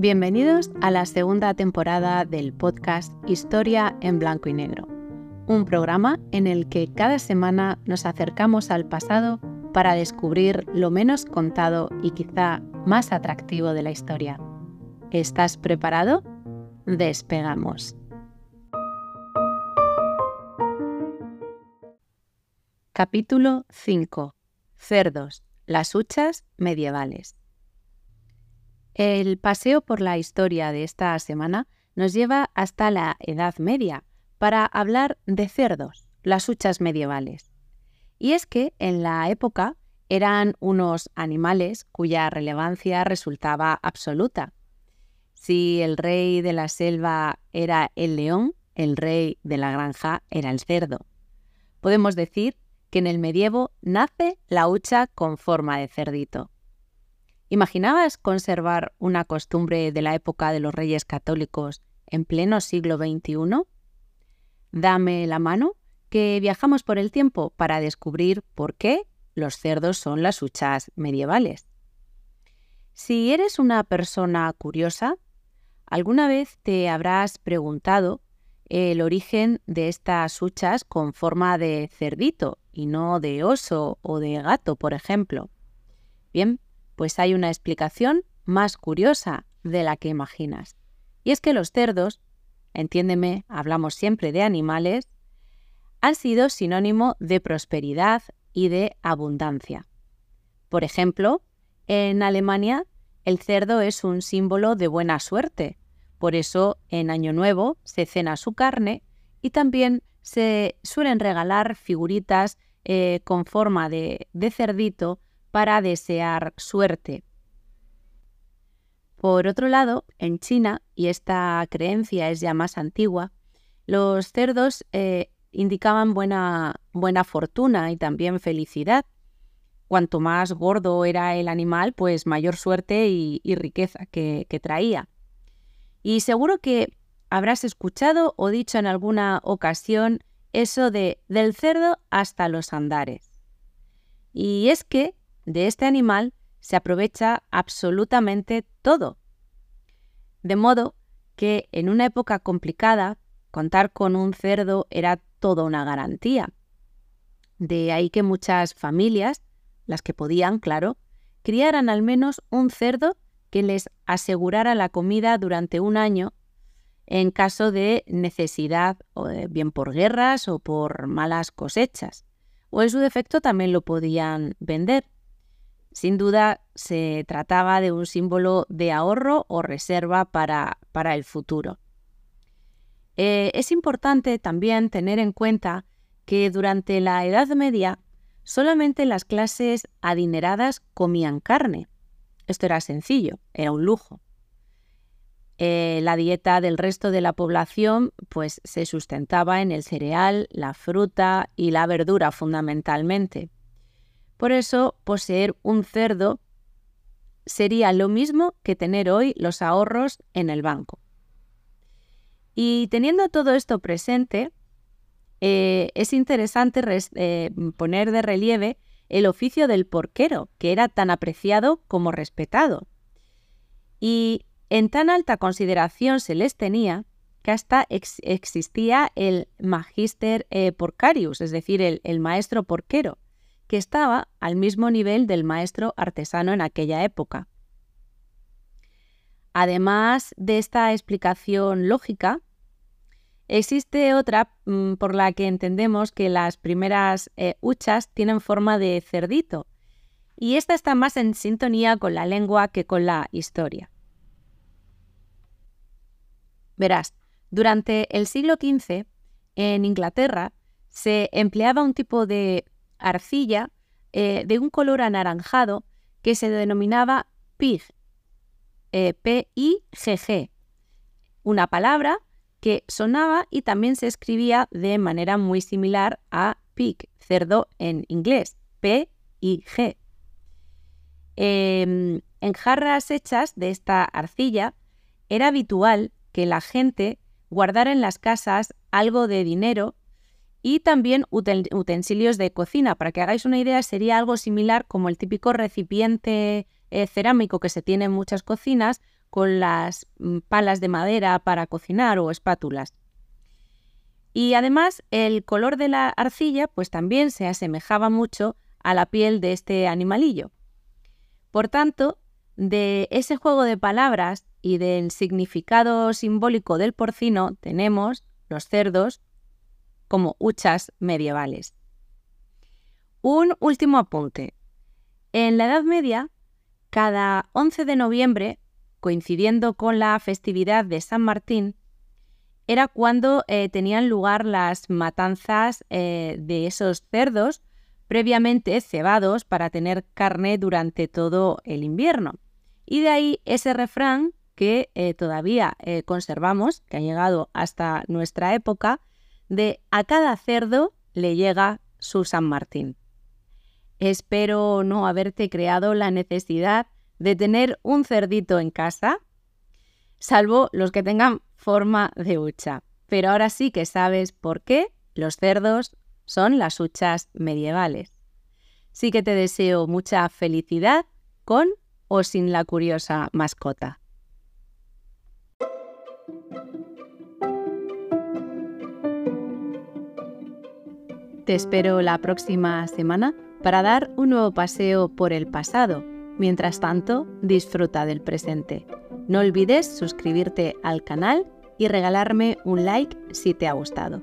Bienvenidos a la segunda temporada del podcast Historia en Blanco y Negro, un programa en el que cada semana nos acercamos al pasado para descubrir lo menos contado y quizá más atractivo de la historia. ¿Estás preparado? Despegamos. Capítulo 5. Cerdos, las huchas medievales. El paseo por la historia de esta semana nos lleva hasta la Edad Media para hablar de cerdos, las huchas medievales. Y es que en la época eran unos animales cuya relevancia resultaba absoluta. Si el rey de la selva era el león, el rey de la granja era el cerdo. Podemos decir que en el medievo nace la hucha con forma de cerdito. ¿Imaginabas conservar una costumbre de la época de los reyes católicos en pleno siglo XXI? Dame la mano que viajamos por el tiempo para descubrir por qué los cerdos son las huchas medievales. Si eres una persona curiosa, alguna vez te habrás preguntado el origen de estas huchas con forma de cerdito y no de oso o de gato, por ejemplo. Bien, pues hay una explicación más curiosa de la que imaginas. Y es que los cerdos, entiéndeme, hablamos siempre de animales, han sido sinónimo de prosperidad y de abundancia. Por ejemplo, en Alemania el cerdo es un símbolo de buena suerte, por eso en Año Nuevo se cena su carne y también se suelen regalar figuritas eh, con forma de, de cerdito para desear suerte. Por otro lado, en China, y esta creencia es ya más antigua, los cerdos eh, indicaban buena, buena fortuna y también felicidad. Cuanto más gordo era el animal, pues mayor suerte y, riqueza que traía. Y seguro que habrás escuchado o dicho en alguna ocasión eso de del cerdo hasta los andares. Y es que de este animal se aprovecha absolutamente todo. De modo que en una época complicada, contar con un cerdo era toda una garantía. De ahí que muchas familias, las que podían, claro, criaran al menos un cerdo que les asegurara la comida durante un año en caso de necesidad, bien por guerras o por malas cosechas. O en su defecto también lo podían vender. Sin duda se trataba de un símbolo de ahorro o reserva para, para el futuro. Eh, es importante también tener en cuenta que durante la Edad Media solamente las clases adineradas comían carne. Esto era sencillo, era un lujo. Eh, la dieta del resto de la población pues, se sustentaba en el cereal, la fruta y la verdura fundamentalmente. Por eso, poseer un cerdo sería lo mismo que tener hoy los ahorros en el banco. Y teniendo todo esto presente, eh, es interesante eh, poner de relieve el oficio del porquero, que era tan apreciado como respetado. Y en tan alta consideración se les tenía que hasta existía el magister eh, porcarius, es decir, el, maestro porquero, que estaba al mismo nivel del maestro artesano en aquella época. Además de esta explicación lógica, existe otra mm, por la que entendemos que las primeras eh, huchas tienen forma de cerdito, y esta está más en sintonía con la lengua que con la historia. Verás, durante el siglo XV, en Inglaterra, se empleaba un tipo de arcilla eh, de un color anaranjado que se denominaba pig, eh, P-I-G-G, una palabra que sonaba y también se escribía de manera muy similar a pig, cerdo en inglés, P-I-G. Em, en jarras hechas de esta arcilla era habitual que la gente guardara en las casas algo de dinero y también utensilios de cocina. Para que hagáis una idea, sería algo similar como el típico recipiente eh, cerámico que se tiene en muchas cocinas, con las mm, palas de madera para cocinar o espátulas. Y además el color de la arcilla pues también se asemejaba mucho a la piel de este animalillo. Por tanto, de ese juego de palabras y del significado simbólico del porcino tenemos los cerdos como huchas medievales. Un último apunte. En la Edad Media, cada 11 de noviembre, coincidiendo con la festividad de San Martín, era cuando eh, tenían lugar las matanzas eh, de esos cerdos previamente cebados para tener carne durante todo el invierno. Y de ahí ese refrán que eh, todavía conservamos, que ha llegado hasta nuestra época, de a cada cerdo le llega su San Martín. Espero no haberte creado la necesidad de tener un cerdito en casa, salvo los que tengan forma de hucha. Pero ahora sí que sabes por qué los cerdos son las huchas medievales. Sí que te deseo mucha felicidad con o sin la curiosa mascota. Te espero la próxima semana para dar un nuevo paseo por el pasado. Mientras tanto, disfruta del presente. No olvides suscribirte al canal y regalarme un like si te ha gustado.